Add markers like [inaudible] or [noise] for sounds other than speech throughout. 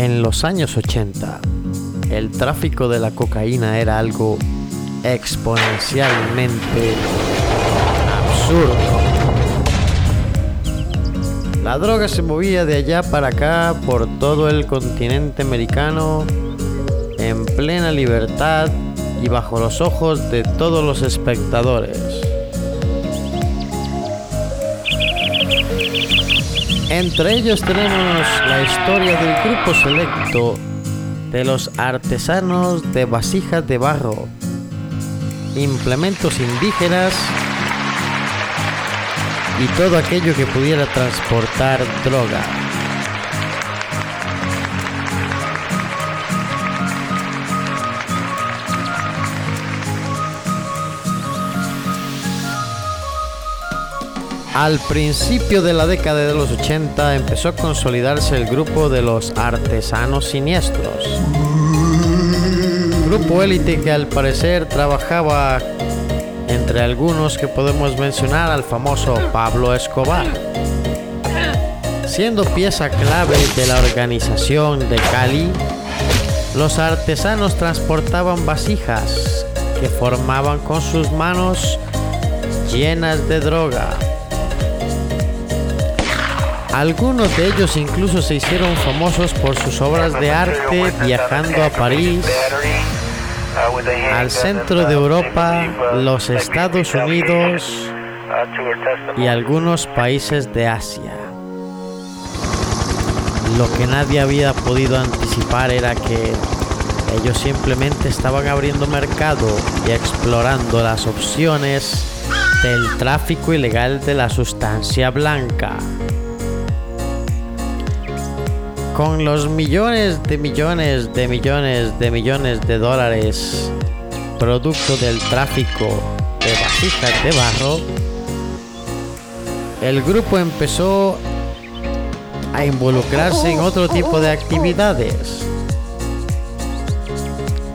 En los años 80, el tráfico de la cocaína era algo exponencialmente absurdo. La droga se movía de allá para acá por todo el continente americano en plena libertad y bajo los ojos de todos los espectadores. Entre ellos tenemos la historia del grupo selecto de los artesanos de vasijas de barro, implementos indígenas y todo aquello que pudiera transportar droga. Al principio de la década de los 80 empezó a consolidarse el grupo de los artesanos siniestros. Grupo élite que al parecer trabajaba entre algunos que podemos mencionar al famoso Pablo Escobar. Siendo pieza clave de la organización de Cali, los artesanos transportaban vasijas que formaban con sus manos llenas de droga. Algunos de ellos incluso se hicieron famosos por sus obras de arte viajando a París, al centro de Europa, los Estados Unidos y algunos países de Asia. Lo que nadie había podido anticipar era que ellos simplemente estaban abriendo mercado y explorando las opciones del tráfico ilegal de la sustancia blanca. Con los millones de millones de millones de millones de dólares producto del tráfico de vasijas de barro, el grupo empezó a involucrarse en otro tipo de actividades.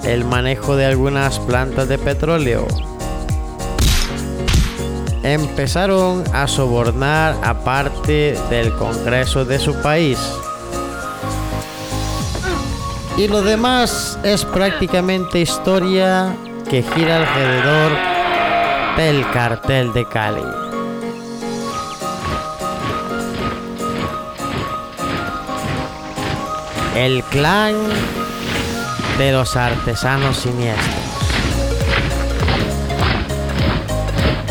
El manejo de algunas plantas de petróleo. Empezaron a sobornar a parte del Congreso de su país. Y lo demás es prácticamente historia que gira alrededor del cartel de Cali. El clan de los artesanos siniestros.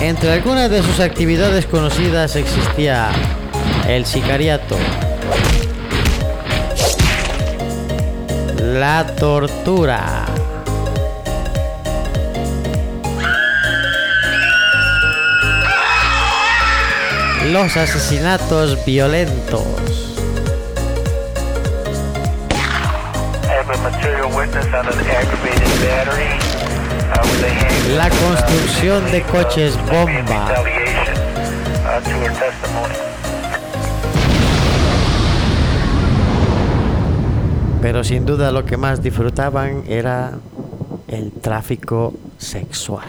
Entre algunas de sus actividades conocidas existía el sicariato, la tortura, los asesinatos violentos, la construcción de coches bomba, pero sin duda lo que más disfrutaban era el tráfico sexual.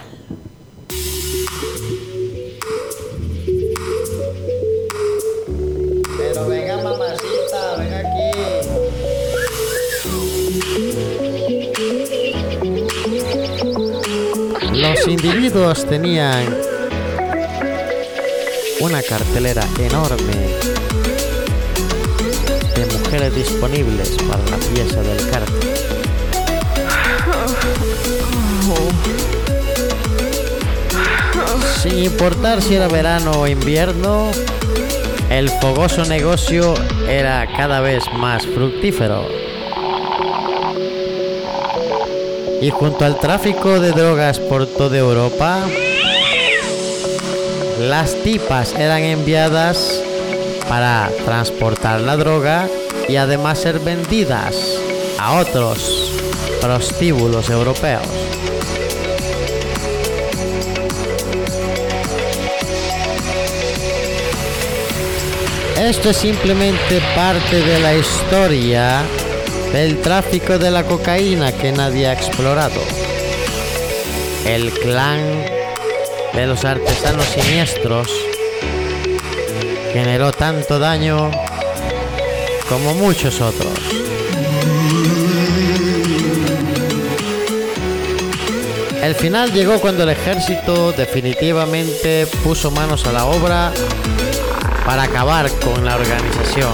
Pero venga mamacita, ven aquí. Los individuos tenían una cartelera enorme mujeres disponibles para la pieza del cartel. Sin importar si era verano o invierno, el fogoso negocio era cada vez más fructífero. Y junto al tráfico de drogas por toda Europa, las tipas eran enviadas para transportar la droga y además ser vendidas a otros prostíbulos europeos. Esto es simplemente parte de la historia del tráfico de la cocaína que nadie ha explorado. El clan de los artesanos siniestros generó tanto daño como muchos otros. El final llegó cuando el ejército definitivamente puso manos a la obra para acabar con la organización.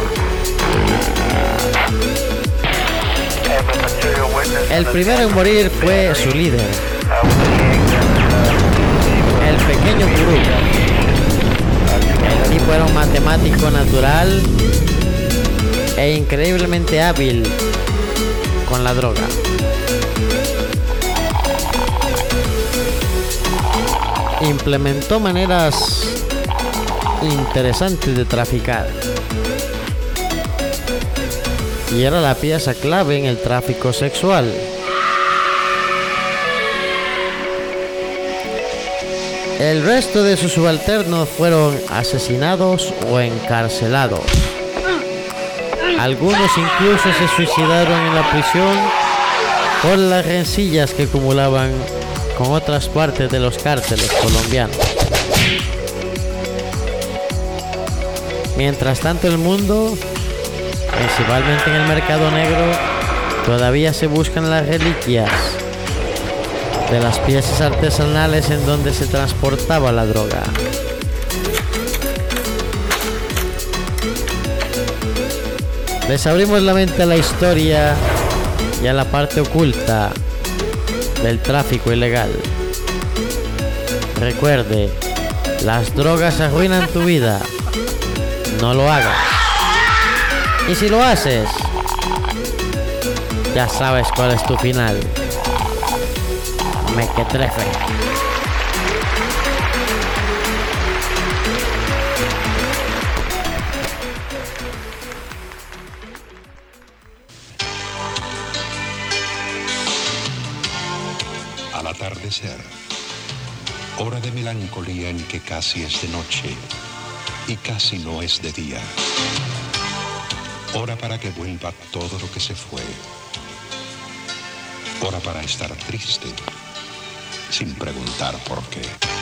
El primero en morir fue su líder, el pequeño Kuruka. El tipo era un matemático natural e increíblemente hábil con la droga. implementó maneras interesantes de traficar. Y era la pieza clave en el tráfico sexual. El resto de sus subalternos fueron asesinados o encarcelados. Algunos incluso se suicidaron en la prisión por las rencillas que acumulaban con otras partes de los cárteles colombianos. Mientras tanto el mundo, principalmente en el mercado negro, todavía se buscan las reliquias de las piezas artesanales en donde se transportaba la droga. Les abrimos la mente a la historia y a la parte oculta del tráfico ilegal. Recuerde, las drogas arruinan tu vida. No lo hagas. Y si lo haces, ya sabes cuál es tu final. Me casi es de noche y casi no es de día. Hora para que vuelva todo lo que se fue. Hora para estar triste sin preguntar por qué.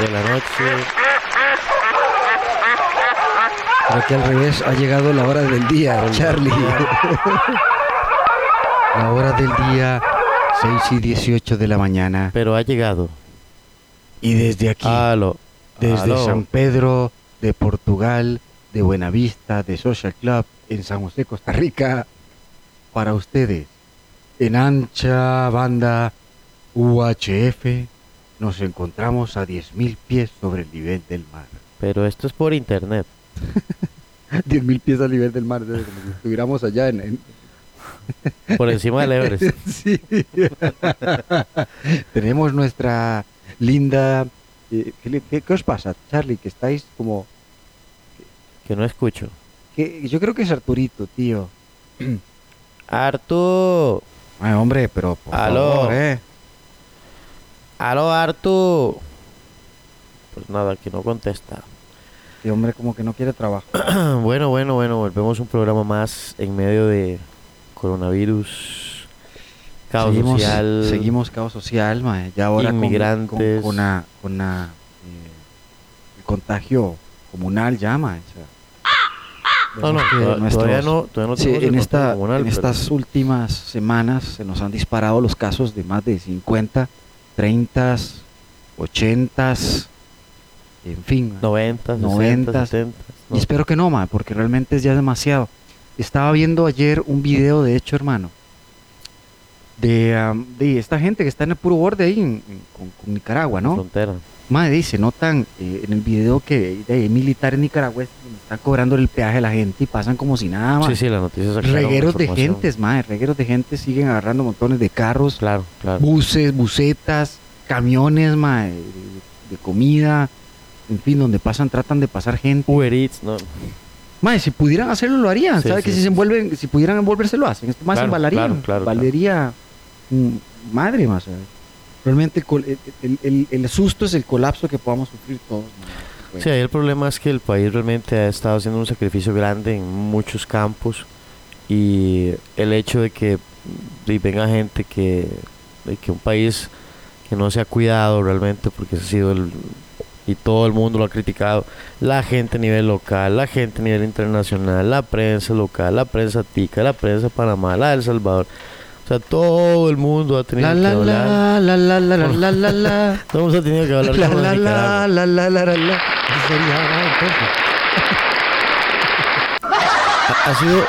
De la noche. Creo que al revés, ha llegado la hora del día, Charlie. la hora del día, 6 y 18 de la mañana. Pero ha llegado. Y desde aquí, desde San Pedro de Portugal, de Buenavista, de Social Club, en San José, Costa Rica, para ustedes, en ancha banda UHF nos encontramos a 10.000 pies sobre el nivel del mar. Pero esto es por internet. [laughs] 10.000 pies al nivel del mar, como si estuviéramos allá en... [laughs] Por encima del Everest. [laughs] sí. Tenemos nuestra linda... Eh, ¿qué, os pasa, Charlie? Que estáis como... Que no escucho. Que, yo creo que es Arturito, tío. [clears throat] Artu. Ay, hombre, pero por Aló. favor, eh. Aló, Artu. Pues nada, que no contesta. Este hombre como que no quiere trabajo. [clears throat] bueno, bueno, bueno, volvemos un programa más en medio de coronavirus, caos social. Seguimos caos social, mae. ya ahora inmigrantes. Con, con, con, eh, el contagio comunal ya, mae. no, no, todavía no, todavía no sí, en, esta, en estas últimas semanas se nos han disparado los casos de más de 50, 30, 80, en fin. 90, 90, 60, Y espero que no, ma, porque realmente es ya demasiado. Estaba viendo ayer un video, de hecho, hermano, de, de esta gente que está en el puro borde ahí con, Nicaragua, ¿no? Frontera. Madre, dice, notan eh, en el video que hay militares nicaragüenses están cobrando el peaje a la gente y pasan como si nada más. Sí, sí, las noticias Regueros de gentes, madre, regueros de gente siguen agarrando montones de carros, claro, claro. buses, busetas, camiones, madre, de comida, en fin, donde pasan, tratan de pasar gente. Uber Eats, no. Más, si pudieran hacerlo, lo harían. ¿Sabes? que si se envuelven, si pudieran envolverse, lo hacen. Esto más claro, embalarían. Valería madre más. Realmente el, el, susto es el colapso que podamos sufrir todos. Sí, el problema es que el país realmente ha estado haciendo un sacrificio grande en muchos campos y el hecho de que venga gente que, que un país que no se ha cuidado realmente porque ha sido el, y todo el mundo lo ha criticado. La gente a nivel local, la gente a nivel internacional, la prensa local, la prensa tica, la prensa Panamá, la de El Salvador. O sea, todo el mundo ha tenido que hablar. La, la, la, la, la, la, la, Todo el mundo ha tenido que hablar. La, la, la, la, la, la, la, la. Ha sido,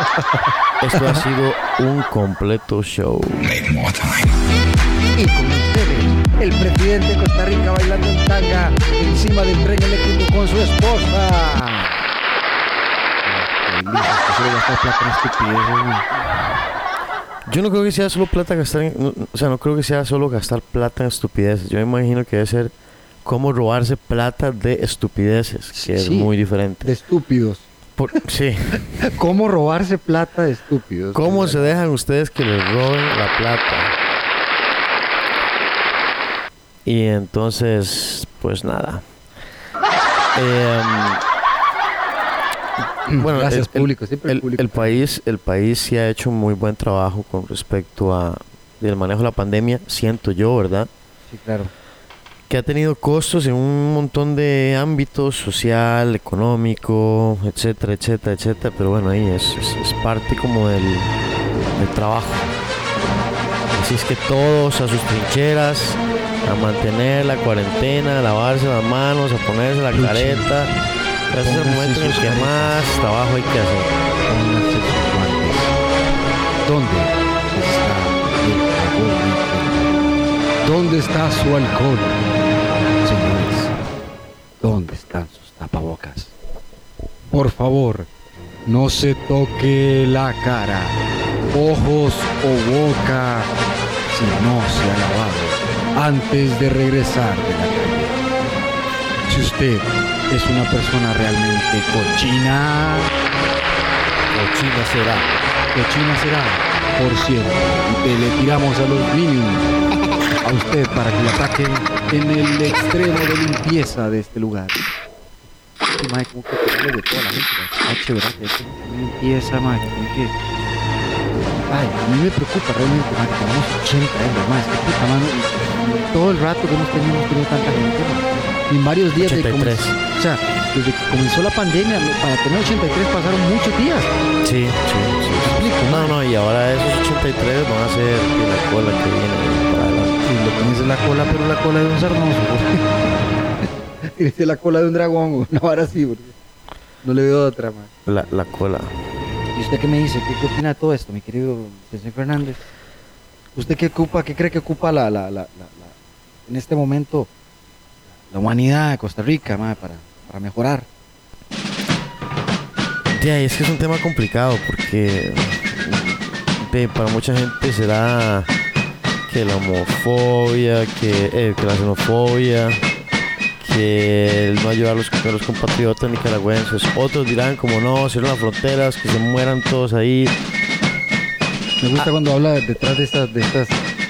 esto ha sido un completo show. Y con ustedes el presidente de Costa Rica bailando en tanga encima del tren eléctrico con su esposa. Yo no creo que sea solo plata gastar, en, o sea, no creo que sea solo gastar plata en estupideces. Yo me imagino que debe ser como robarse plata de estupideces, que es muy diferente. De estúpidos. sí. [laughs] ¿Cómo robarse plata de estúpidos? ¿Cómo se dejan ustedes que les roben la plata? Y entonces, pues nada. [laughs] Em, [clears throat] bueno, Gracias, el, público. el, país, el país sí ha hecho muy buen trabajo con respecto a el manejo de la pandemia, siento yo, ¿verdad? Sí, claro. Que ha tenido costos en un montón de ámbitos, social, económico, etcétera, etcétera, etcétera. Pero bueno, ahí es, es, parte como del, del trabajo. Así es que todos a sus trincheras, a mantener la cuarentena, a lavarse las manos, a ponerse la careta. Ese es el momento en el que más trabajo hay que hacer. ¿Dónde está el alcohol? ¿Dónde está su alcohol? Señores, ¿dónde están sus tapabocas? Por favor, no se toque la cara, ojos o boca si no se ha lavado antes de regresar de la calle. Si usted es una persona realmente cochina, cochina será, cochina será, por cierto, y le tiramos a los mínimos a usted para que le ataquen en el extremo de limpieza de este lugar. Mae, como que de toda la gente, limpieza, mae, que Ay, a mí me preocupa realmente, mae, que tenemos 80 euros más, que puta, mano, todo el rato que hemos tenido, hemos tenido tanta gente. En varios días de o sea, desde que comenzó la pandemia, para tener 83 pasaron muchos días. Sí, sí, sí. no, no, y ahora esos 83 van a ser la cola que viene para adelante. Sí, lo que es la cola, pero la cola de un sarnoso. [laughs] Dice la cola de un dragón, no, ahora sí, porque no le veo otra más. La, la cola. ¿Y usted qué me dice? ¿Qué, qué opina de todo esto, mi querido José Fernández? ¿Usted qué ocupa, qué cree que ocupa la, la, la, en este momento la humanidad de Costa Rica, mae, para, para mejorar. Ya, y es que es un tema complicado porque para mucha gente será que la homofobia, que, eh, que la xenofobia, que el no ayudar a los, a los compatriotas nicaragüenses. Otros dirán como no, cierran las fronteras, que se mueran todos ahí. Me gusta cuando habla detrás de estas, de estas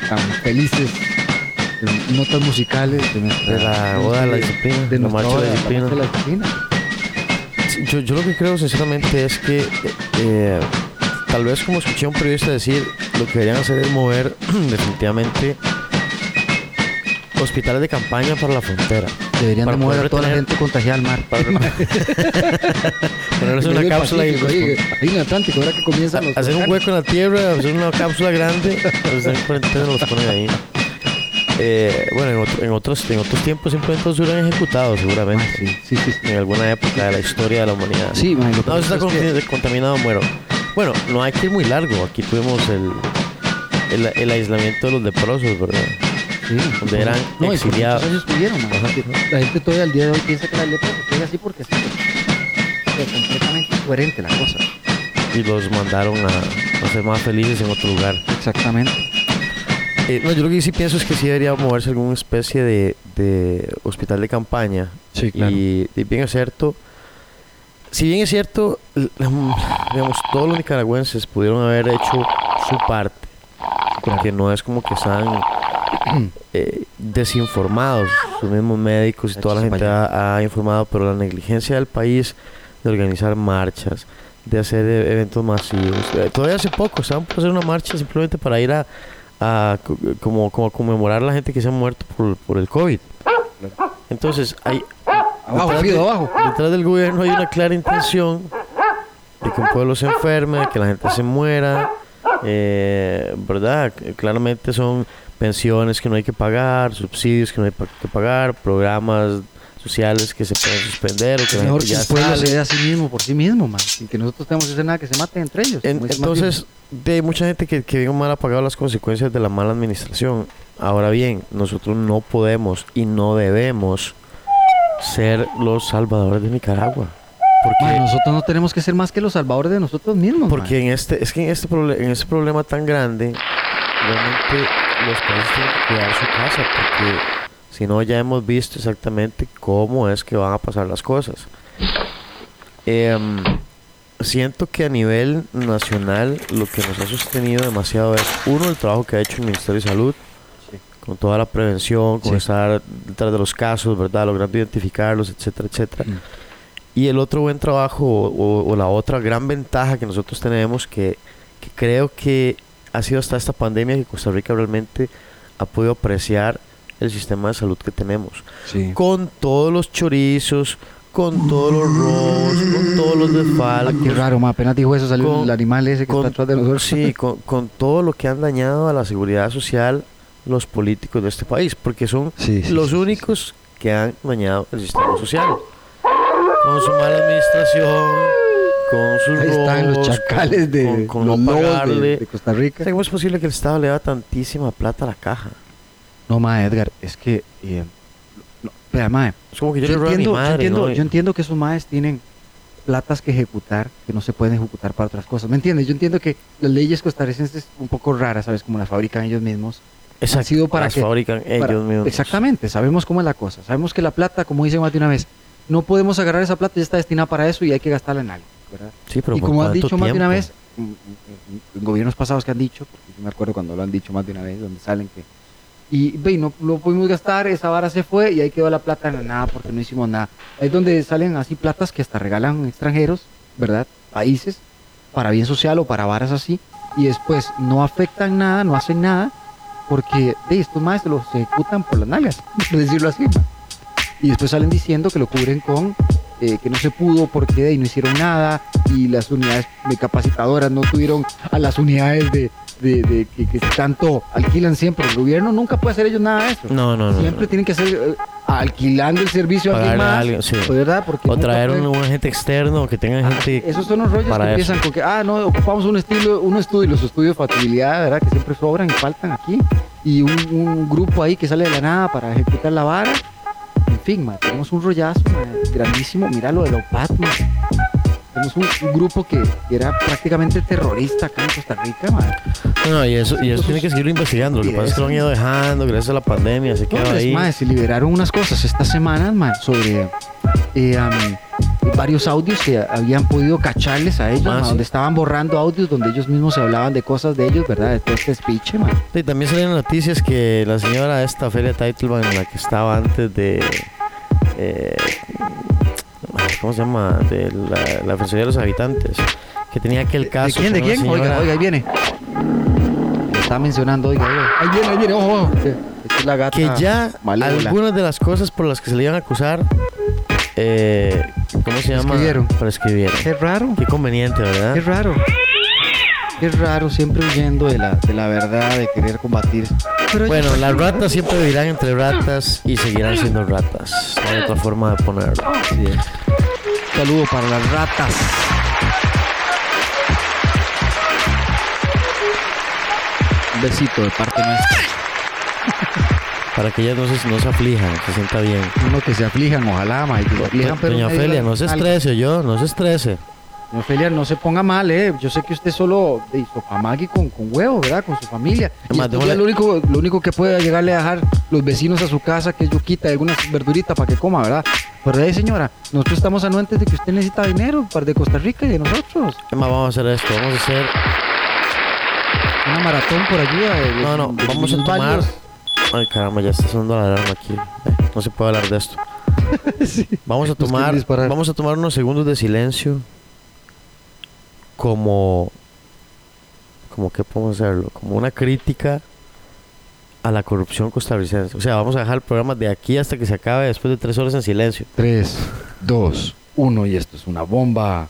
tan felices notas musicales de nuestra De la oda de la disciplina, de la nuestra marcha de la disciplina. de la disciplina. Yo, yo lo que creo sinceramente es que eh, tal vez como escuché a un periodista decir, lo que deberían hacer es mover [clears throat] definitivamente hospitales de campaña para la frontera. Deberían Para de mover a toda la gente contagiada al mar. Para [laughs] [laughs] ponerse una cápsula y ahí, ahí en el Atlántico, ahora que comienzan los hacer un hueco en la tierra, hacer una cápsula grande, pues los ponen ahí. Eh, bueno, en, otro- en otros, en otros tiempos simplemente los hubieran ejecutado Ah, seguramente. sí, sí, sí. sí. En alguna época de la historia de la humanidad. Sí, que No, eso está es que- contaminado, muero. Bueno, no hay que ir muy largo. Aquí tuvimos el, el, el aislamiento de los leprosos, ¿verdad? Sí, donde eran no, exiliados. estuvieron, man. Ajá. La gente todavía al día de hoy piensa que la lepra se pega así porque sí. Es completamente incoherente la cosa. Y los mandaron a, a ser más felices en otro lugar. Exactamente. Eh, no, yo lo que sí pienso es que sí debería moverse alguna especie de, de hospital de campaña. Sí, Y, y bien es cierto, si bien es cierto, digamos, todos los nicaragüenses pudieron haber hecho su parte, porque no es como que están eh, desinformados, los mismos médicos y toda la gente ha, ha informado, pero la negligencia del país de organizar marchas, de hacer e- eventos masivos. Eh, todavía hace poco estaban por hacer una marcha simplemente para ir a, a co- como, como a conmemorar a la gente que se ha muerto por, por el COVID. Entonces, hay, Abajo, detrás, de- abajo. detrás del gobierno hay una clara intención de que un pueblo se enferme, de que la gente se muera, eh, ¿verdad? Claramente son pensiones que no hay que pagar, subsidios que no hay que pagar, programas sociales que se pueden suspender o que mejor que ya el pueblo se dé a sí mismo por sí mismo, man. Sin que nosotros tengamos que hacer nada que se maten entre ellos. En- entonces, de mucha gente que, que mal ha pagado las consecuencias de la mala administración. Ahora bien, nosotros no podemos y no debemos ser los salvadores de Nicaragua. Porque Man, nosotros no tenemos que ser más que los salvadores de nosotros mismos. Porque en este, es que en este, en este problema tan grande, realmente los países tienen que cuidar su casa, porque si no ya hemos visto exactamente cómo es que van a pasar las cosas. Em, siento que a nivel nacional lo que nos ha sostenido demasiado es, uno, el trabajo que ha hecho el Ministerio de Salud, con toda la prevención, con Sí. estar detrás de los casos, ¿verdad? Logrando identificarlos, etcétera, etcétera. Mm. Y el otro buen trabajo o, o- o la otra gran ventaja que nosotros tenemos que, que creo que ha sido hasta esta pandemia que Costa Rica realmente ha podido apreciar el sistema de salud que tenemos. Sí. Con todos los chorizos, con todos los robos, con todos los desfalcos. qué raro, man. Apenas dijo eso, salió Con- el animal ese que con- está atrás de nosotros. Sí, [laughs] con, con todo lo que han dañado a la seguridad social los políticos de este país, porque son Sí, sí, los sí, únicos que han dañado el sistema social. Con su mala administración, con sus Ahí están los robos, chacales de, con, los no lobos de- pagarle. de, Costa Rica. ¿Cómo es posible que el Estado le da tantísima plata a la caja? No, ma, Edgar, es que... eh, no, ma, Es como que yo, entiendo, yo, entiendo, ¿no? yo entiendo que esos maes tienen platas que ejecutar que no se pueden ejecutar para otras cosas. ¿Me entiendes? Yo entiendo que las leyes costarricenses un poco raras, ¿sabes? Como las fabrican ellos mismos. Exacto, sido para las que- fabrican ellos mismos. Exactamente, sabemos cómo es la cosa. Sabemos que la plata, como dice más de una vez, no podemos agarrar esa plata, ya está destinada para eso y hay que gastarla en algo, ¿verdad? Sí, pero y ¿por como han dicho más de una vez, mm, mm, en gobiernos pasados que han dicho, porque yo me acuerdo cuando lo han dicho más de una vez, donde salen que... Y ve, no lo pudimos gastar, esa vara se fue y ahí quedó la plata en la nada porque no hicimos nada. Es donde salen así platas que hasta regalan extranjeros, ¿verdad? Países, para bien social o para varas así, y después no afectan nada, no hacen nada, porque de estos más los ejecutan por las nalgas, [laughs] por decirlo así. Y después salen diciendo que lo cubren con eh, que no se pudo porque de ahí no hicieron nada y las unidades de capacitadoras no tuvieron a las unidades de, de- de que, que tanto alquilan siempre. El gobierno nunca puede hacer ellos nada de eso. No, no, no. Siempre no. tienen que hacer eh, alquilando el servicio a alguien a más. alguien, sí. pues, ¿verdad? Porque O traer un, un agente externo que tenga gente. esos son los rollos para que eso. empiezan con que, ah, no, ocupamos un estilo, un estudio, los estudios de factibilidad, ¿verdad? Que siempre sobran y faltan aquí. Y un, un grupo ahí que sale de la nada para ejecutar la vara. En fin, ma, tenemos un rollazo grandísimo. Mira lo de los Batman. Tenemos un, un grupo que era prácticamente terrorista acá en Costa Rica, ma. No, y eso, y eso tiene que seguirlo investigando. Lo que pasa es que lo han ido dejando gracias a la pandemia. Se No, quedó pues, ahí. ma, se liberaron unas cosas estas semanas ma, sobre eh, am, varios audios que habían podido cacharles a ellos, Ah, ma, sí. donde estaban borrando audios donde ellos mismos se hablaban de cosas de ellos, ¿verdad? De todo este speech, ma. Sí, también salieron noticias que la señora esta, Feria Teitelbaum, en la que estaba antes de. eh, ¿Cómo se llama? De la, la Defensoría de los Habitantes. Que tenía aquel caso. ¿De quién? ¿De quién? Oiga, señora- oiga, ahí viene. Lo está mencionando, oiga, oiga. Ahí viene, ahí viene, ojo. ojo. Es la gata. que ya malévola. algunas de las cosas por las que se le iban a acusar, eh, ¿cómo se llama? Prescribieron. Prescribieron. Qué raro. Qué conveniente, ¿verdad? Qué raro. Qué raro, siempre huyendo de la, de la verdad, de querer combatir. Pero Bueno, las ratas siempre vivirán entre ratas y seguirán siendo ratas. No hay otra forma de ponerlo. Así es. Saludo para las ratas. Un besito de parte nuestra. [laughs] Para que ellas no se, no se aflijan, se sienta bien. Uno que se aflijan, ojalá, ma, y que se aflijan, pero Doña Ofelia, no se estrese, yo, no se estrese. Doña Ofelia, no se ponga mal, eh. Yo sé que usted solo hizo pamagui con, con huevo, ¿verdad? Con su familia. Y Además, démosle- lo único, lo único que puede llegarle a dejar los vecinos a su casa, que es yuquita y algunas verduritas para que coma, ¿verdad? Pero ahí, señora, nosotros estamos anuentes de que usted necesita dinero para de Costa Rica y de nosotros. Emma, vamos a hacer esto, vamos a hacer... Una maratón por ayuda. de- de- No, no, de vamos a tomar... Ay, caramba, ya está sonando la alarma aquí. Eh, no se puede hablar de esto. [laughs] Sí. Vamos a tomar, vamos a tomar unos segundos de silencio como, como qué podemos hacerlo, como una crítica a la corrupción costarricense. O sea, vamos a dejar el programa de aquí hasta que se acabe después de tres horas en silencio. 3, 2, 1 y esto es una bomba.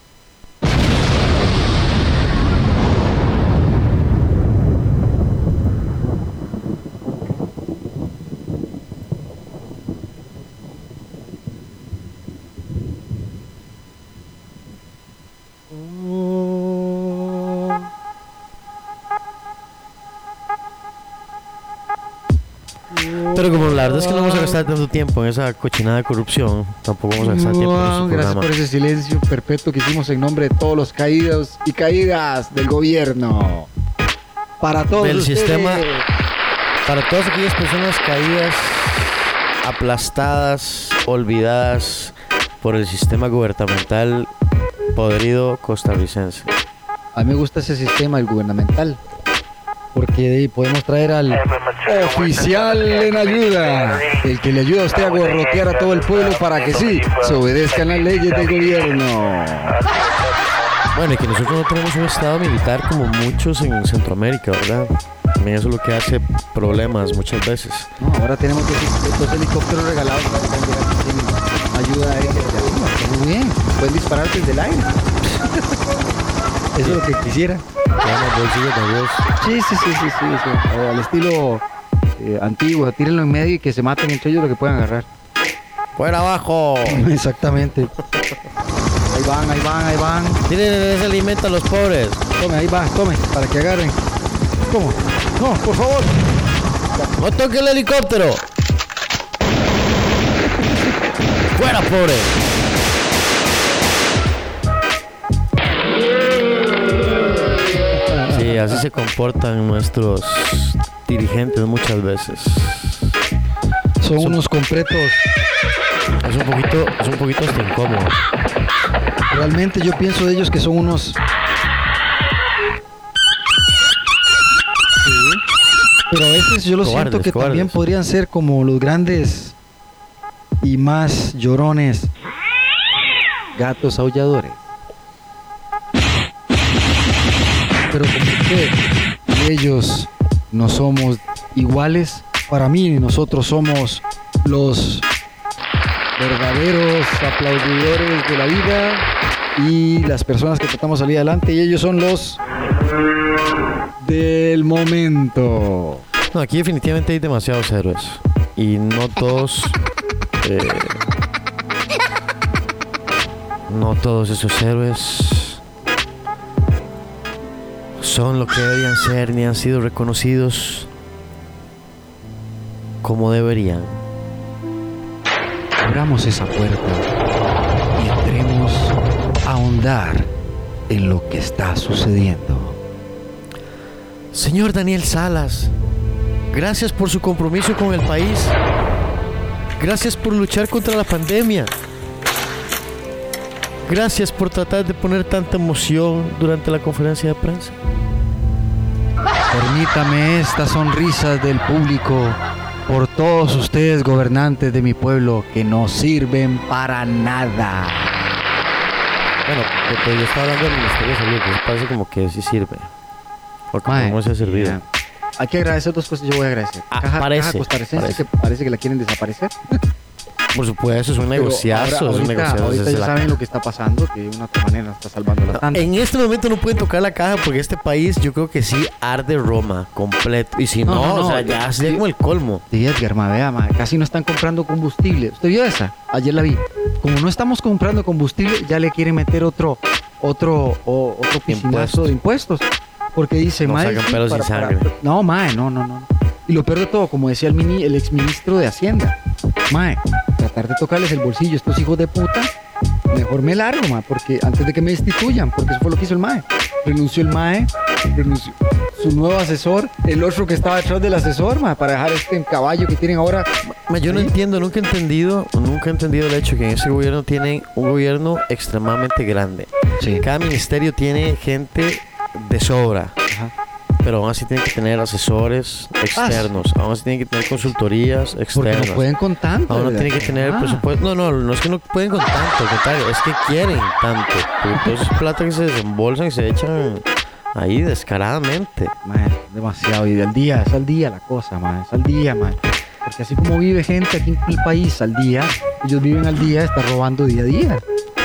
Es que no vamos a gastar tanto tiempo en esa cochinada de corrupción, tampoco vamos a gastar tiempo en este gracias programa. por ese silencio perpetuo que hicimos en nombre de todos los caídos y caídas del gobierno. Para todos Del ustedes. sistema- Para todas aquellas personas caídas, aplastadas, olvidadas por el sistema gubernamental podrido costarricense. A mí me gusta ese sistema, el gubernamental. Porque de ahí podemos traer al oficial en ayuda. El que le ayuda a usted a gorrotear a todo el pueblo para que sí se obedezcan las leyes del gobierno. Bueno, y que nosotros no tenemos un estado militar como muchos en Centroamérica, ¿verdad? También eso es lo que hace problemas muchas veces. No, ahora tenemos dos, dos helicópteros regalados para que tengan aquí ayuda aérea Muy bien, pueden disparar desde el aire. [laughs] Eso es lo que quisiera. Bolsillos de Dios. Sí, sí, sí, sí, sí. sí. Al estilo eh, antiguo, tírenlo en medio y que se maten entre ellos lo que puedan agarrar. ¡Fuera abajo! [laughs] Exactamente. Ahí van, ahí van, ahí van. Tienen ese alimento a los pobres. Tome, ahí va, tome, para que agarren. ¿Cómo? No, por favor. ¡No toque el helicóptero! ¡Fuera, pobre! Sí, así se comportan nuestros dirigentes muchas veces. Son unos completos. Es un poquito, es un poquito hasta incómodo. Realmente yo pienso de ellos que son unos. Pero a veces yo lo Cobardes, siento que cobardes. también podrían ser como los grandes y más llorones gatos aulladores. Pero como que ellos no somos iguales, para mí nosotros somos los verdaderos aplaudidores de la vida y las personas que tratamos de salir adelante y ellos son los del momento. Aquí definitivamente hay demasiados héroes. Y no todos. eh, no todos esos héroes son lo que deberían ser ni han sido reconocidos como deberían. abramos esa puerta y entremos a ahondar en lo que está sucediendo. Señor Daniel Salas, gracias por su compromiso con el país. Gracias por luchar contra la pandemia. Gracias por tratar de poner tanta emoción durante la conferencia de prensa. Permítame estas sonrisas del público por todos ustedes gobernantes de mi pueblo que no sirven para nada. Bueno, pero pues yo estaba hablando del Ministerio de Salud, que eso parece como que sí sirve. Porque Mae, no se ha servido. mira, Hay que agradecer dos cosas, yo voy a agradecer. Ah, caja, parece, caja costarricense parece. que parece que la quieren desaparecer. [laughs] Por supuesto, es un negociazo, ahora- es un negociazo. ahorita ya saben lo que está pasando, que de una otra manera está salvando la tanda. En este momento no pueden tocar la caja porque este país yo creo que sí arde Roma completo. Y si no, No, no, o sea, ya sería como el colmo. Sí, Edgar, ma, vea, ma, casi no están comprando combustible. ¿Usted vio esa? Ayer la vi. Como no estamos comprando combustible, ya le quieren meter otro, otro, o- otro piscinazo de impuestos. Porque dice, No ma, sacan sí, sin sangre. no, mae, no, no, no. Y lo peor de todo, como decía el, mini, el exministro de Hacienda, mae, tratar de tocarles el bolsillo a estos hijos de puta, mejor me largo, ma, porque antes de que me destituyan, porque eso fue lo que hizo el mae. Renunció el mae, renunció su nuevo asesor, el otro que estaba detrás del asesor, ma, para dejar este caballo que tienen ahora. Ma, Yo no entiendo, nunca he entendido, nunca he entendido el hecho que en ese gobierno tienen un gobierno extremadamente grande. Sí. Cada ministerio tiene gente de sobra, Ajá. Pero aún así tienen que tener asesores externos, aún así tienen que tener consultorías Porque externas. no pueden con tanto. Aún no tienen que tener Ah, presupuesto. No, no, no es que no pueden con tanto, al contrario, es que quieren tanto. Porque todo eso es plata que se desembolsan y se echan ahí descaradamente. mae, demasiado. Y al día, es al día la cosa, mae, es al día, mae. Porque así como vive gente aquí en el país al día, ellos viven al día, está robando día a día.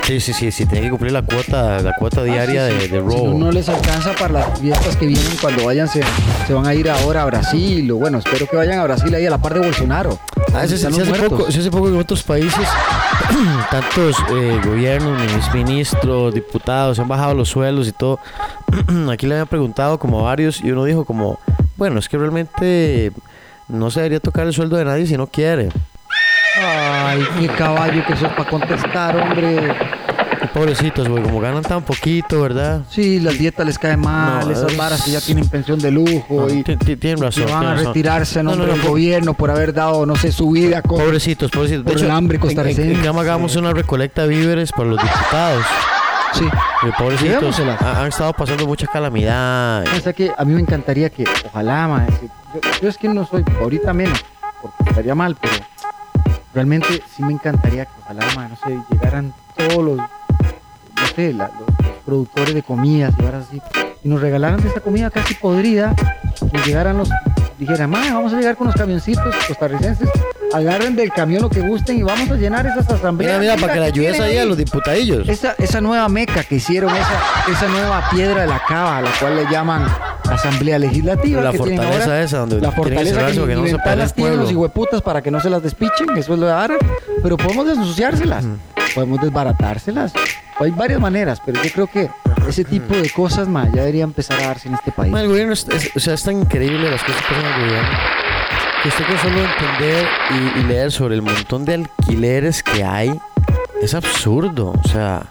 Sí, sí, sí, sí, tienen que cumplir la cuota, la cuota diaria Ah, sí, de, sí. de Si robo. no, no les alcanza para las fiestas que vienen cuando vayan, se, se van a ir ahora a Brasil. O bueno, espero que vayan a Brasil ahí a la par de Bolsonaro. Ah, los hace poco, hace poco en otros países, [clears throat] tantos eh, gobiernos, minis- ministros, diputados, se han bajado los sueldos y todo. [clears throat] Aquí le habían preguntado como a varios y uno dijo como, bueno, es que realmente no se debería tocar el sueldo de nadie si no quiere. Ay, qué caballo que sos para contestar, hombre. Y Pobrecitos, güey, como ganan tan poquito, ¿verdad? Sí, las dietas les caen mal, No, esas es- varas que ya tienen pensión de lujo y ti- ti- Tienen razón. que van a tienen razón. retirarse en No, no, nombre no, del po- gobierno por haber dado, no sé, su vida con... Pobrecitos, pobrecitos. por el hambre en- en- costarricense. En, Cama hagamos una recolecta de víveres para los diputados. Sí. Y pobrecitos ha- han estado pasando mucha calamidad. O sea que a mí me encantaría que, ojalá, ma, si- yo, yo es que no soy, ahorita menos, porque estaría mal, pero realmente sí me encantaría que ojalá, ma, no sé, llegaran todos los, no sé, los, productores de comidas y así, y nos regalaran esa comida casi podrida, y llegaran los, dijeran, ma, vamos a llegar con los camioncitos costarricenses, agarren del camión lo que gusten y vamos a llenar esas asambleas. Mira, mira, para que le ayudes ahí a los diputadillos. esa, esa nueva meca que hicieron, esa, esa nueva piedra de la cava, a la cual le llaman Asamblea Legislativa. La que fortaleza ahora, esa donde la que fortaleza que, ni no se el ventanas tienen los pueblo. hijueputas para que no se las despichen, eso es lo de ahora. Pero podemos desensuciárselas, podemos desbaratárselas. Hay varias maneras, pero yo creo que ese tipo de cosas ma, ya debería empezar a darse en este país. El gobierno es, es- o sea, es tan increíble las cosas que pasan el gobierno que usted con solo entender y, y leer sobre el montón de alquileres que hay es absurdo. O sea,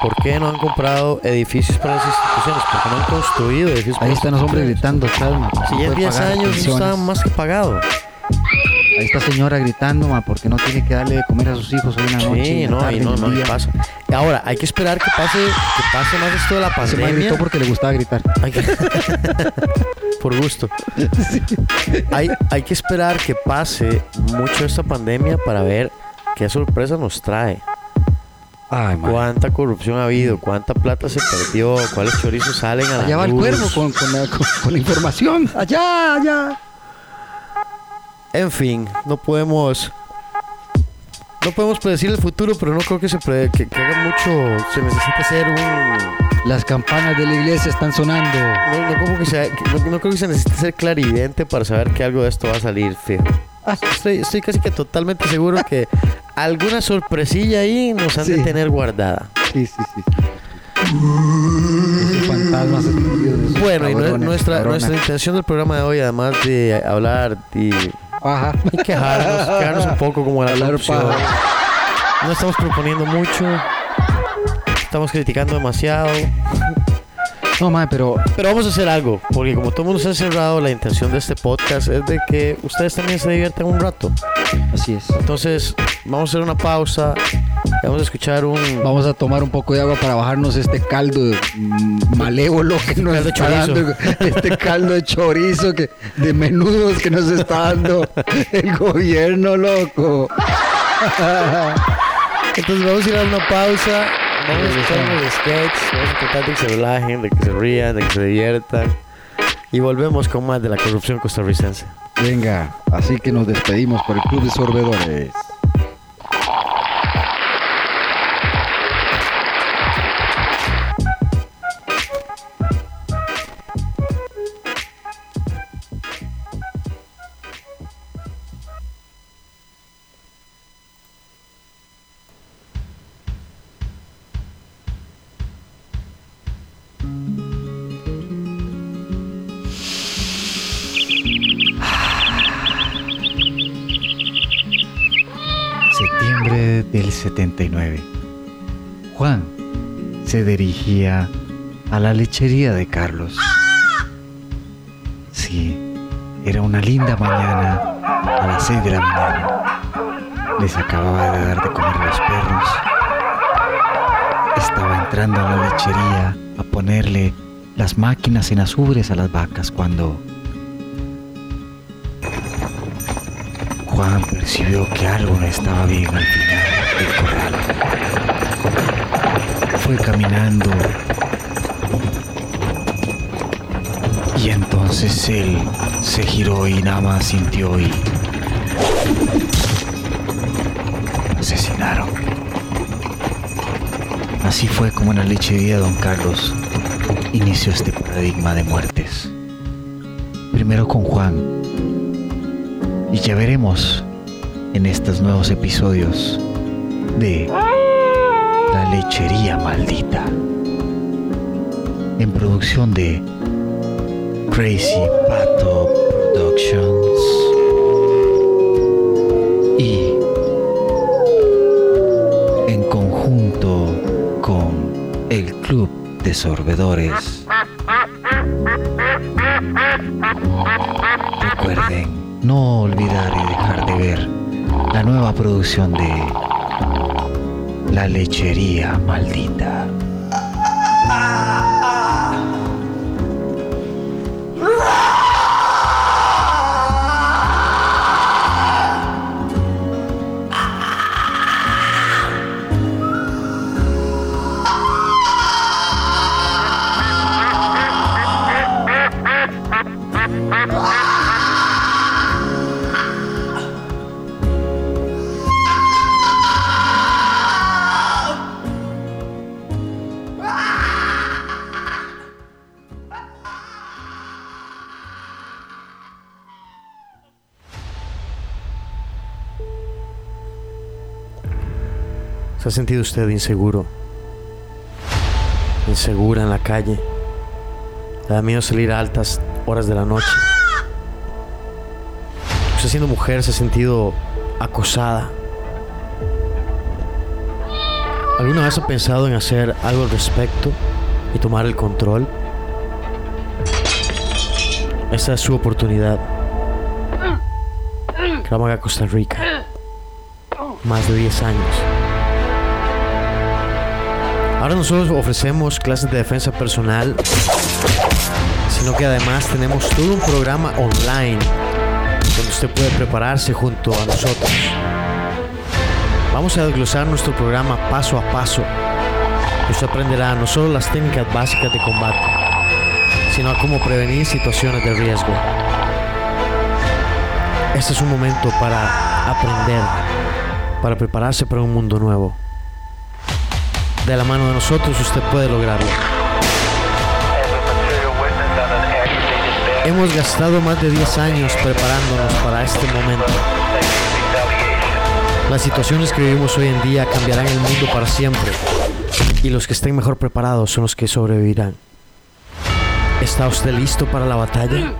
¿por qué no han comprado edificios para las instituciones? ¿Por qué no han construido edificios para Ahí están los hombres gritando, calma. Si ya en 10 años eso estaba más que pagado. Ahí está señora gritando, ma, porque no tiene que darle de comer a sus hijos hoy en la noche. Sí, no, tarde, y no, no, y día. pasa. Ahora, hay que esperar que pase, que pase más esto de la Se me pandemia. gritó porque le gustaba gritar. Que- [laughs] Por gusto. Hay, hay que esperar que pase mucho esta pandemia para ver qué sorpresa nos trae. Ay, ma. Cuánta corrupción ha habido, cuánta plata se perdió, cuáles chorizos salen a la Allá va el cuervo con, con la, con- con la información. Allá, allá. En fin, no podemos... No podemos predecir el futuro, pero no creo que se pre- que, que haga mucho... Se necesita hacer un... Las campanas de la iglesia están sonando. No, no como que sea- no- no creo que se necesite ser clarividente para saber que algo de esto va a salir fijo. Estoy, estoy casi que totalmente seguro que alguna sorpresilla ahí nos han de tener guardada. Sí, sí, sí. Fantasmas Bueno, y nuestra, cabronas. nuestra intención del programa de hoy, además de hablar y, Ajá. y quejarnos, quejarnos un poco como la Hablar no estamos proponiendo mucho. Estamos criticando demasiado. No, mae, pero Pero vamos a hacer algo, porque como todo el mundo se ha cerrado, la intención de este podcast es de que ustedes también se diviertan un rato. así es. Entonces, vamos a hacer una pausa. Vamos a escuchar un. Vamos a tomar un poco de agua para bajarnos este caldo de, malévolo que nos Caldo está chorizo. dando, este caldo de chorizo que, de menudos que nos está dando el gobierno, loco. Entonces, vamos a ir a una pausa. Vamos a escuchar unos sketches. Vamos a tratar de que se relajen, de que se rían, de que se diviertan. Y volvemos con más de la corrupción costarricense. Venga, así que nos despedimos por el Club de Sorbedores. 79. Juan se dirigía a la lechería de Carlos. Sí, era una linda mañana a las 6 de la mañana. Les acababa de dar de comer a los perros. Estaba entrando a la lechería a ponerle las máquinas en azubres a las vacas cuando Juan percibió que algo no estaba bien al final. Fue caminando y entonces él se giró y nada más sintió y asesinaron. Así fue como en la lechería de Don Carlos inició este paradigma de muertes. Primero con Juan, y ya veremos en estos nuevos episodios de La lechería maldita. En producción de Crazy Pato Productions. Y en conjunto con el Club de Sorbedores. Recuerden no olvidar y dejar de ver la nueva producción de La lechería maldita. ¿Se ha sentido usted inseguro? Insegura en la calle. Le da miedo salir a altas horas de la noche. Usted siendo mujer se ha sentido acosada. ¿Alguna vez ha pensado en hacer algo al respecto y tomar el control? Esa es su oportunidad. Krav Maga Costa Rica. Más de 10 años. Ahora nosotros ofrecemos clases de defensa personal, sino que además tenemos todo un programa online donde usted puede prepararse junto a nosotros. Vamos a desglosar nuestro programa paso a paso. Usted aprenderá no solo las técnicas básicas de combate, sino a cómo prevenir situaciones de riesgo. Este es un momento para aprender, para prepararse para un mundo nuevo. De la mano de nosotros usted puede lograrlo. Hemos gastado más de 10 años preparándonos para este momento. Las situaciones que vivimos hoy en día cambiarán el mundo para siempre. Y los que estén mejor preparados son los que sobrevivirán. ¿Está usted listo para la batalla?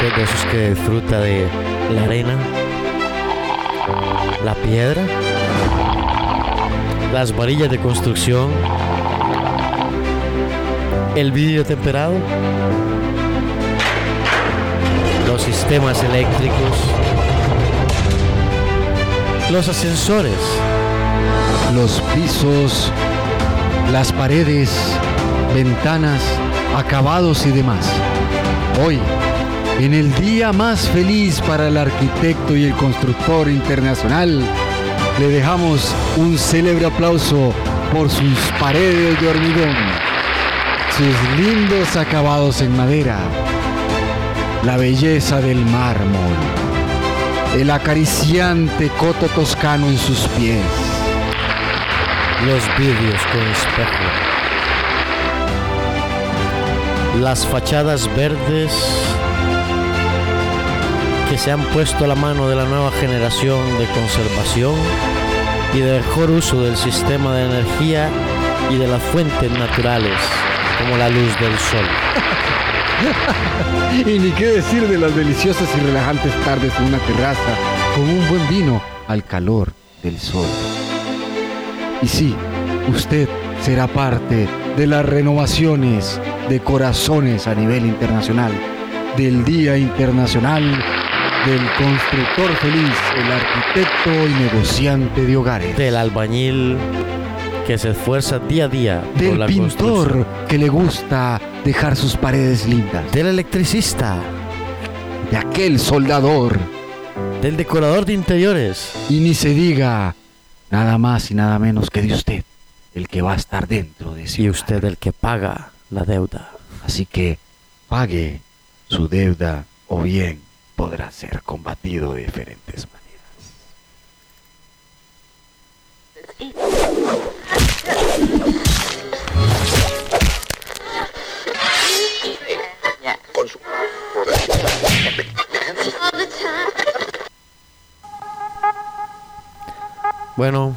Usted de esos que disfruta de la arena, la piedra, las varillas de construcción, el vidrio temperado, los sistemas eléctricos, los ascensores, Los pisos, las paredes, ventanas, acabados y demás. Hoy, en el día más feliz para el arquitecto y el constructor internacional, le dejamos un célebre aplauso por sus paredes de hormigón, sus lindos acabados en madera, la belleza del mármol, el acariciante coto toscano en sus pies. los vidrios con espejo, las fachadas verdes que se han puesto la mano de la nueva generación de conservación y de mejor uso del sistema de energía y de las fuentes naturales, como la luz del sol. [laughs] Y ni qué decir de las deliciosas y relajantes tardes en una terraza con un buen vino al calor del sol. Y sí, usted será parte de las renovaciones de corazones a nivel internacional, del Día Internacional del Constructor Feliz, el arquitecto y negociante de hogares. Del albañil que se esfuerza día a día por Del la pintor que le gusta dejar sus paredes lindas. Del electricista, De aquel soldador del decorador de interiores, Y ni se diga nada más y nada menos que de usted, el que va a estar dentro de sí. y usted el que paga la deuda. Así que pague su deuda o bien podrá ser combatido de diferentes maneras. Bueno,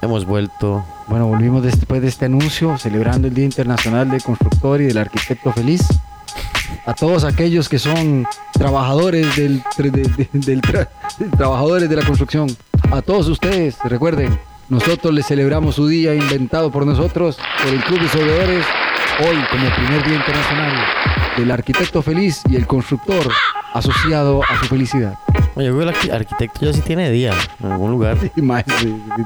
hemos vuelto. Bueno, volvimos después de este anuncio, celebrando el Día Internacional del Constructor y del Arquitecto Feliz. A todos aquellos que son trabajadores del, de- de- del tra- trabajadores de la construcción. A todos ustedes, recuerden, nosotros les celebramos su día inventado por nosotros, por el Club de Soldadores, hoy como primer Día Internacional del Arquitecto Feliz y el Constructor asociado a su felicidad. Oye, el arqui- arquitecto ya sí tiene día en algún lugar. [laughs] Más,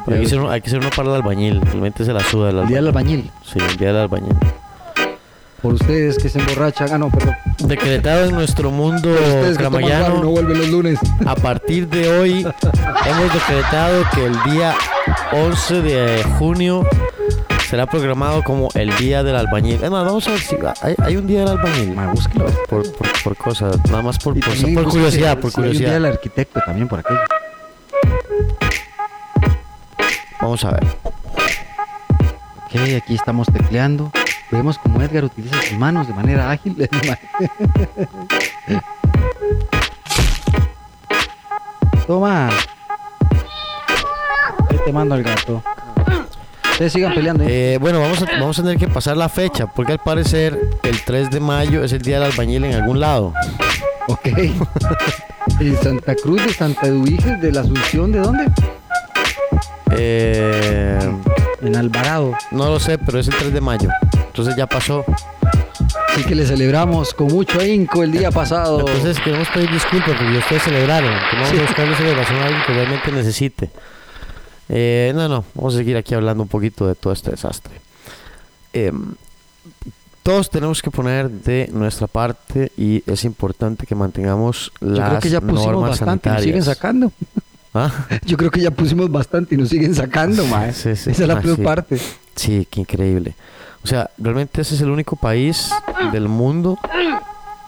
Pero hay que ser hay que ser uno para el albañil. Realmente se la suda el Día del. Albañil. Sí, el día del albañil. Por ustedes que se emborrachan. Ah, no, perdón. Decretado en nuestro mundo no cramayano, los lunes. a partir de hoy hemos decretado que el día 11 de junio será programado como el día del albañil. Es más, vamos a ver si hay, hay un día del albañil. Ma, búsquelo. Por, por, por cosas, nada más por, por, por curiosidad, por si hay un día del curiosidad. arquitecto también por aquello. Vamos a ver. Ok, aquí estamos tecleando. Vemos como Edgar utiliza sus manos de manera ágil. [laughs] Toma. Ahí te mando al gato. Ustedes sigan peleando. ¿eh? Eh, bueno, vamos a, vamos a tener que pasar la fecha, porque al parecer el 3 de mayo es el día del albañil en algún lado. Ok. [laughs] ¿En Santa Cruz de Santa Eduviges de la Asunción de dónde? Eh, En Alvarado. no lo sé, pero es el 3 de mayo. Entonces ya pasó. Así que le celebramos con mucho ahínco el día pasado. Entonces queremos pedir disculpas porque ustedes celebraron. Que vamos Sí. a buscarle celebración a alguien que realmente necesite. Eh, no, no, vamos a seguir aquí hablando un poquito de todo este desastre. Em, todos tenemos que poner de nuestra parte y es importante que mantengamos Yo las creo que ya pusimos bastante y nos siguen sanitarias. sacando. ¿Ah? [laughs] Yo creo que ya pusimos bastante y nos siguen sacando, mae. Sí, sí. Esa es la Ah, peor parte. Sí, qué increíble. O sea, realmente ese es el único país del mundo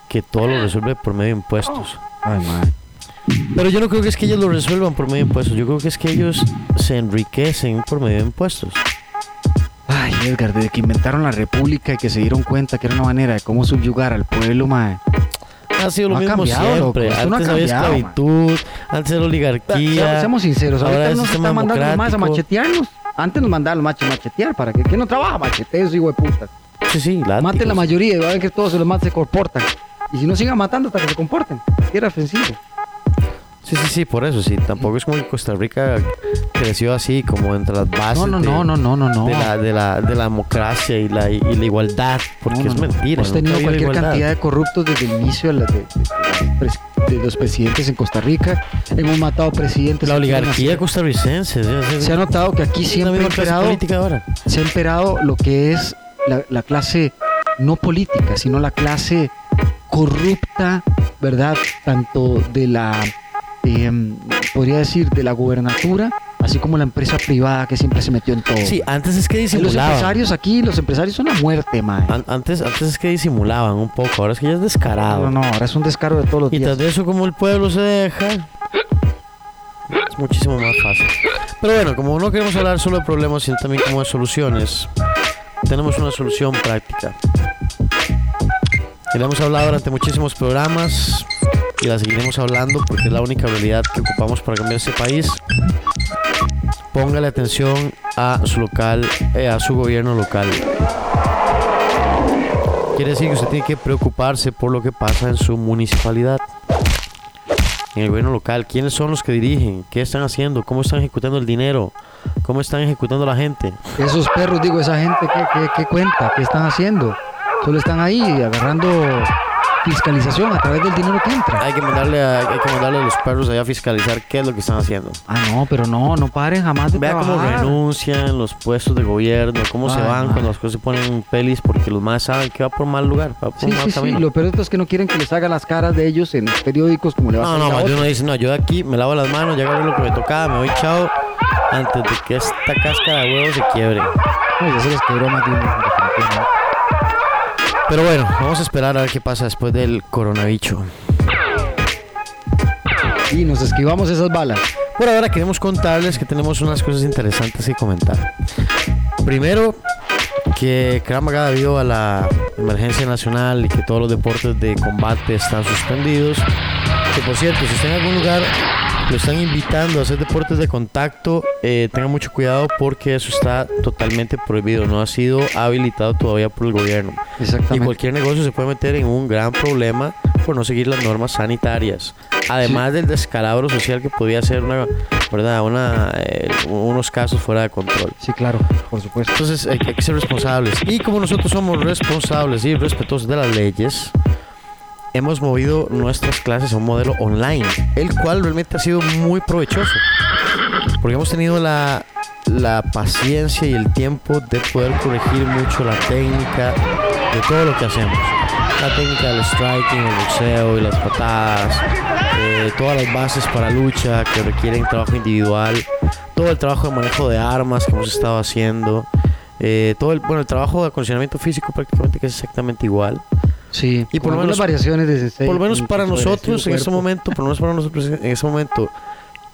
que todo lo resuelve por medio de impuestos. Ay, mae. Pero yo no creo que es que ellos lo resuelvan por medio de impuestos. Yo creo que es que ellos se enriquecen por medio de impuestos. Ay, Edgar, desde que inventaron la república y que se dieron cuenta que era una manera de cómo subyugar al pueblo, mae. Ha sido lo No ha mismo cambiado, loco. siempre. Esto no ha Antes había cambiado, esclavitud, antes era Se- oligarquía. Seamos sinceros, ahora ahorita nos están mandando más a machetearnos. Antes nos mandaban los machos machetear para que, que no trabaja machete, eso hijo de putas. Sí, sí. Maten la mayoría y van a ver que todos los más se comportan. Y si no sigan matando hasta que se comporten. Era ofensivo. Sí, sí, sí, por eso, sí. Tampoco es como que Costa Rica creció así, como entre las bases No, no, de, no, no, no, no, no. de, la, de, la, de la democracia y la, y la igualdad, porque No, es mentira. Hemos tenido cualquier cantidad de corruptos desde el inicio de, la- de- los presidentes en Costa Rica. Hemos matado presidentes. La oligarquía costarricense. Se ha notado que aquí siempre ha imperado, ahora. se ha imperado lo que es la, la clase no política, sino la clase corrupta, ¿verdad? Tanto de la, em, podría decir, de la gubernatura, así como la empresa privada que siempre se metió en todo. Sí, antes es que los disimulaban. empresarios aquí, los empresarios son la muerte, man. An- antes, antes es que disimulaban un poco, ahora es que ya es descarado. No, no, ahora es un descaro de todos los Y días. tras de eso, como el pueblo se deja, es muchísimo más fácil. Pero bueno, como no queremos hablar solo de problemas, sino también como de soluciones, tenemos una solución práctica. Y la hemos hablado durante muchísimos programas y la seguiremos hablando porque es la única realidad que ocupamos para cambiar este país. Póngale atención a su local, eh, a su gobierno local. Quiere decir que usted tiene que preocuparse por lo que pasa en su municipalidad. En el gobierno local, quiénes son los que dirigen, qué están haciendo, cómo están ejecutando el dinero, cómo están ejecutando la gente. Esos perros, digo, esa gente, ¿qué, cuenta? ¿Qué están haciendo? Solo están ahí agarrando fiscalización a través del dinero que entra. Hay que mandarle a, hay que mandarle a los perros allá a fiscalizar qué es lo que están haciendo. Ah, no, pero no, no paren jamás de Vea cómo trabajar. renuncian los puestos de gobierno, cómo se van man. cuando las cosas se ponen pelis porque los más saben que va por mal lugar, va por Sí, mal sí, sí. Lo peor es que no quieren que les hagan las caras de ellos en los periódicos como le va a No, no, a más de otros. uno dice, no, yo de aquí me lavo las manos, ya agarré lo que me tocaba, me voy chao, antes de que esta cáscara de huevo se quiebre. No, ya se les quebró más de uno, definitivamente. Pero bueno, vamos a esperar a ver qué pasa después del coronavirus. Y nos esquivamos esas balas. Por ahora queremos contarles que tenemos unas cosas interesantes que comentar. Primero, que Krav Maga debido a la emergencia nacional y que todos los deportes de combate están suspendidos. Que por cierto, si está en algún lugar lo están invitando a hacer deportes de contacto, eh, tengan mucho cuidado porque eso está totalmente prohibido. No ha sido habilitado todavía por el gobierno. Y Exactamente. cualquier negocio se puede meter en un gran problema por no seguir las normas sanitarias. Además del descalabro social que podía ser una, ¿verdad? Una, eh, unos casos fuera de control. Sí, claro, por supuesto. Entonces hay, hay que ser responsables. Y como nosotros somos responsables y respetuosos de las leyes, hemos movido nuestras clases a un modelo online, el cual realmente ha sido muy provechoso. Porque hemos tenido la, la paciencia y el tiempo de poder corregir mucho la técnica de todo lo que hacemos. La técnica del striking, el boxeo y las patadas, eh, todas las bases para lucha que requieren trabajo individual, todo el trabajo de manejo de armas que hemos estado haciendo, eh, todo el, bueno, el trabajo de acondicionamiento físico prácticamente que es exactamente igual. Sí, Y por lo menos- variaciones de Por lo menos para nosotros en cuerpo. momento, por lo menos para nosotros en ese momento,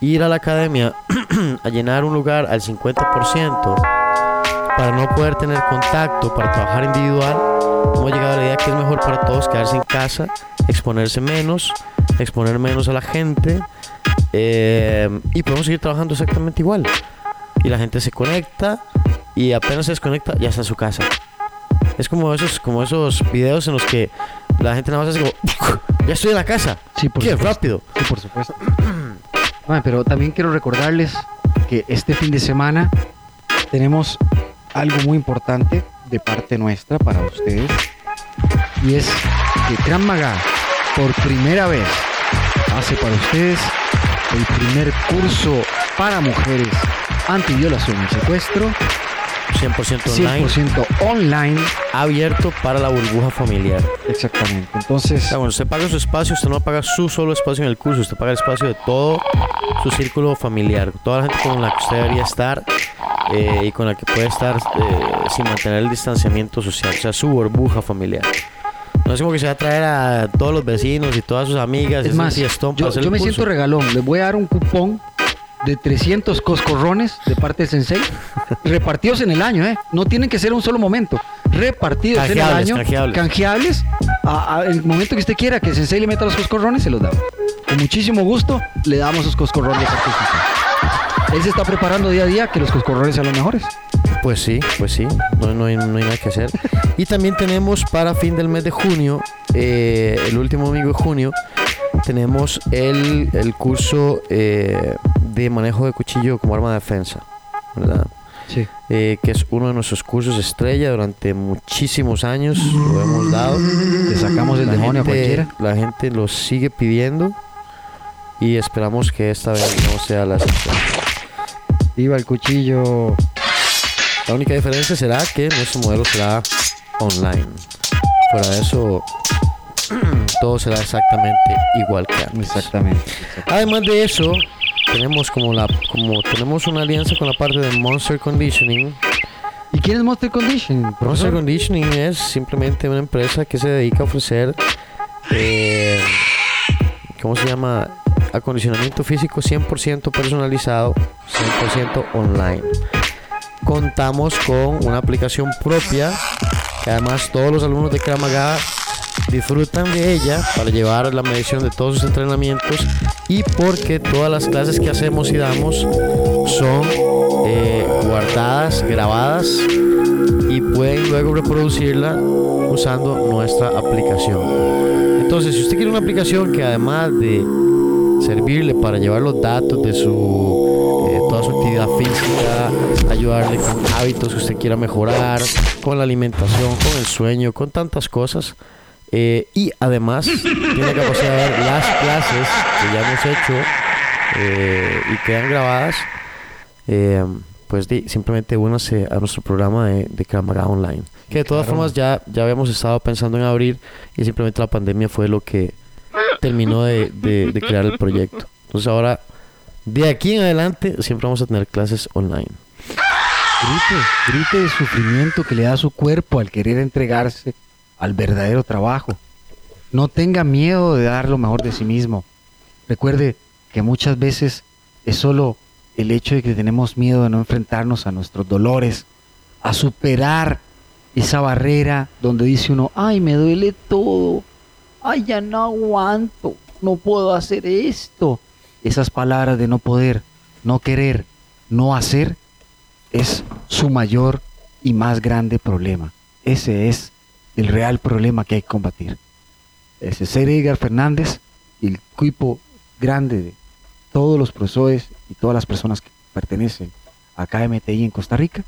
ir a la academia [clears throat] a llenar un lugar al 50% para no poder tener contacto, para trabajar individual, hemos llegado a la idea que es mejor para todos quedarse en casa, exponerse menos, exponer menos a la gente eh, y podemos seguir trabajando exactamente igual. Y la gente se conecta y apenas se desconecta ya está en su casa. Es como esos, como esos videos en los que la gente nada más hace como, [laughs] ya estoy en la casa. Sí, por Qué supuesto. rápido. Sí, por supuesto. [clears throat] Mae, pero también quiero recordarles que este fin de semana tenemos algo muy importante de parte nuestra para ustedes. Y es que Gran Maga, por primera vez, hace para ustedes el primer curso para mujeres antiviolación y secuestro, 100% online, 100% online. abierto para la burbuja familiar. Exactamente. Entonces, O sea, cuando usted paga su espacio, usted no paga su solo espacio en el curso, usted paga el espacio de todo su círculo familiar, toda la gente con la que usted debería estar eh, y con la que puede estar eh, sin mantener el distanciamiento social, o sea, su burbuja familiar. No es como que se va a traer a todos los vecinos y todas sus amigas y Es más, yo, yo me curso. siento regalón. Les voy a dar un cupón de 300 coscorrones de parte del sensei, repartidos en el año, ¿eh? No tienen que ser un solo momento. Repartidos en el año. canjeables. canjeables. A, a- el momento que usted quiera que sensei le meta los coscorrones, se los damos. Con muchísimo gusto le damos esos coscorrones de sensei. Él se está preparando día a día que los coscorrones sean los mejores. Pues sí, pues sí, no, no hay, no hay nada que hacer. Y también tenemos para fin del mes de junio eh, el último domingo de junio, tenemos el, el curso eh, de manejo de cuchillo como arma de defensa, ¿verdad? Sí. Eh, que es uno de nuestros cursos estrella durante muchísimos años, lo hemos dado. Le sacamos el La demonio a gente- cualquiera. La gente lo sigue pidiendo y esperamos que esta vez no sea la excepción. Viva el cuchillo. La única diferencia será que nuestro modelo será online. Fuera de eso, [clears throat] todo será exactamente igual que antes. Exactamente. Además de eso, tenemos como la como tenemos una alianza con la parte de Monster Conditioning. ¿Y quién es Monster Conditioning? Monster? Conditioning es simplemente una empresa que se dedica a ofrecer, eh, ¿cómo se llama? Acondicionamiento físico 100% personalizado, 100% online. Contamos con una aplicación propia que además todos los alumnos de Kramaga disfrutan de ella para llevar la medición de todos sus entrenamientos y porque todas las clases que hacemos y damos son eh, guardadas, grabadas y pueden luego reproducirla usando nuestra aplicación. Entonces, si usted quiere una aplicación que además de servirle para llevar los datos de su eh, toda su actividad física, ayudarle con hábitos que usted quiera mejorar, con la alimentación, con el sueño, con tantas cosas. Eh, y además [laughs] tiene la capacidad de ver las clases que ya hemos hecho eh, y quedan grabadas. eh, pues di- simplemente únase a nuestro programa de, de Cámara Online. Que de todas Claro. formas ya, ya habíamos estado pensando en abrir y simplemente la pandemia fue lo que terminó de, de- de crear el proyecto. Entonces ahora, de aquí en adelante, siempre vamos a tener clases online. Grite, grite el sufrimiento que le da su cuerpo al querer entregarse al verdadero trabajo. No tenga miedo de dar lo mejor de sí mismo. Recuerde que muchas veces es solo el hecho de que tenemos miedo de no enfrentarnos a nuestros dolores, a superar esa barrera donde dice uno, ay, me duele todo, ay, ya no aguanto, no puedo hacer esto. Esas palabras de no poder, no querer, no hacer, es su mayor y más grande problema. Ese es el real problema que hay que combatir. Ese ser Edgar Fernández y el equipo grande de todos los profesores y todas las personas que pertenecen a KMTI en Costa Rica,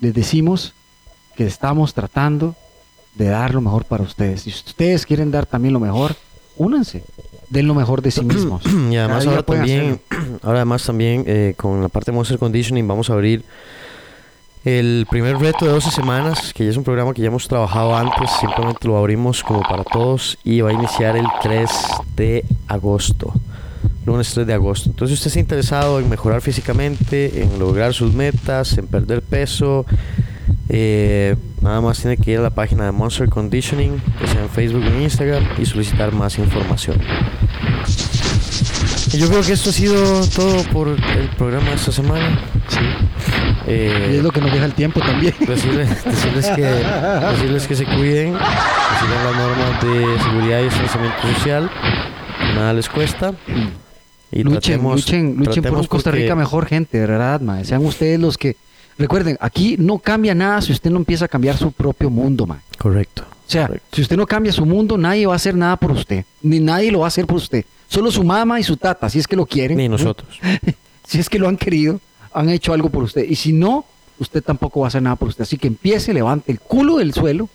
les decimos que estamos tratando de dar lo mejor para ustedes. Si ustedes quieren dar también lo mejor, únanse, den lo mejor de sí mismos. [clears throat] Y además ahora también, [clears throat] ahora además también eh, con la parte de Monster Conditioning vamos a abrir el primer reto de 12 semanas, que ya es un programa que ya hemos trabajado antes, simplemente lo abrimos como para todos y va a iniciar el 3 de agosto. Lunes 3 de agosto. Entonces, si usted está interesado en mejorar físicamente, en lograr sus metas, en perder peso, eh, nada más tiene que ir a la página de Monster Conditioning, que sea en Facebook o en Instagram, y solicitar más información. Yo creo que esto ha sido todo por el programa de esta semana. Sí. Eh, Y es lo que nos deja el tiempo también. decirles, decirles que, decirles que se cuiden, que sigan las normas de seguridad y distanciamiento social, nada les cuesta. Y luchen, tratemos- luchen, luchen por un Costa porque- Rica mejor, gente, de verdad, mae. Sean ustedes los que. Recuerden, aquí no cambia nada si usted no empieza a cambiar su propio mundo, mae. Correcto. O sea, correcto. si usted no cambia su mundo, nadie va a hacer nada por usted. Ni nadie lo va a hacer por usted. Solo su mamá y su tata, si es que lo quieren. Ni nosotros. [laughs] si es que lo han querido, han hecho algo por usted. Y si no, usted tampoco va a hacer nada por usted. Así que empiece, levante el culo del suelo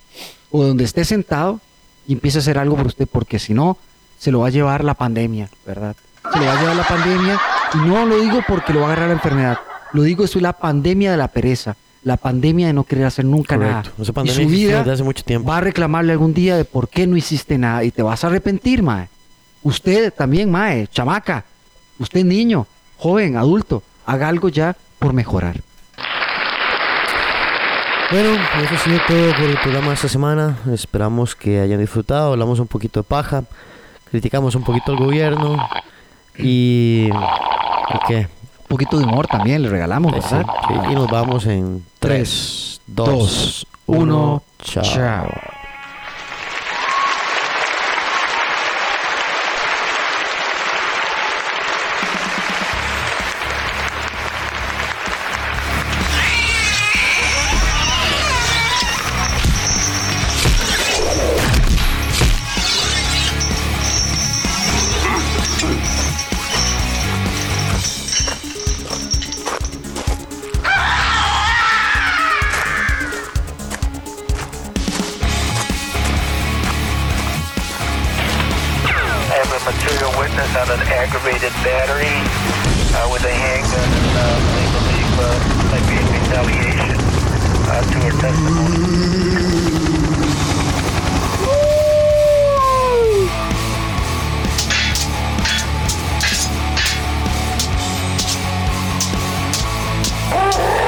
o donde esté sentado y empiece a hacer algo por usted, porque si no, se lo va a llevar la pandemia, ¿verdad? Se lo va a llevar la pandemia. Y no lo digo porque lo va a agarrar la enfermedad. Lo digo, esto es la pandemia de la pereza. La pandemia de no querer hacer nunca Correcto. nada. Esa y pandemia su existe vida desde hace mucho tiempo. va a reclamarle algún día de por qué no hiciste nada y te vas a arrepentir, mae. Usted también, mae, chamaca, usted niño, joven, adulto, haga algo ya por mejorar. Bueno, eso ha sido todo por el programa de esta semana. Esperamos que hayan disfrutado. Hablamos un poquito de paja, criticamos un poquito al gobierno y. ¿y qué? Un poquito de humor también le regalamos, ¿verdad? sí, y nos vamos en 3, 2, 1. Chao. chao. material witness on an aggravated battery uh, with a handgun and uh, we believe uh, might be in retaliation uh, to her testimony. Oh!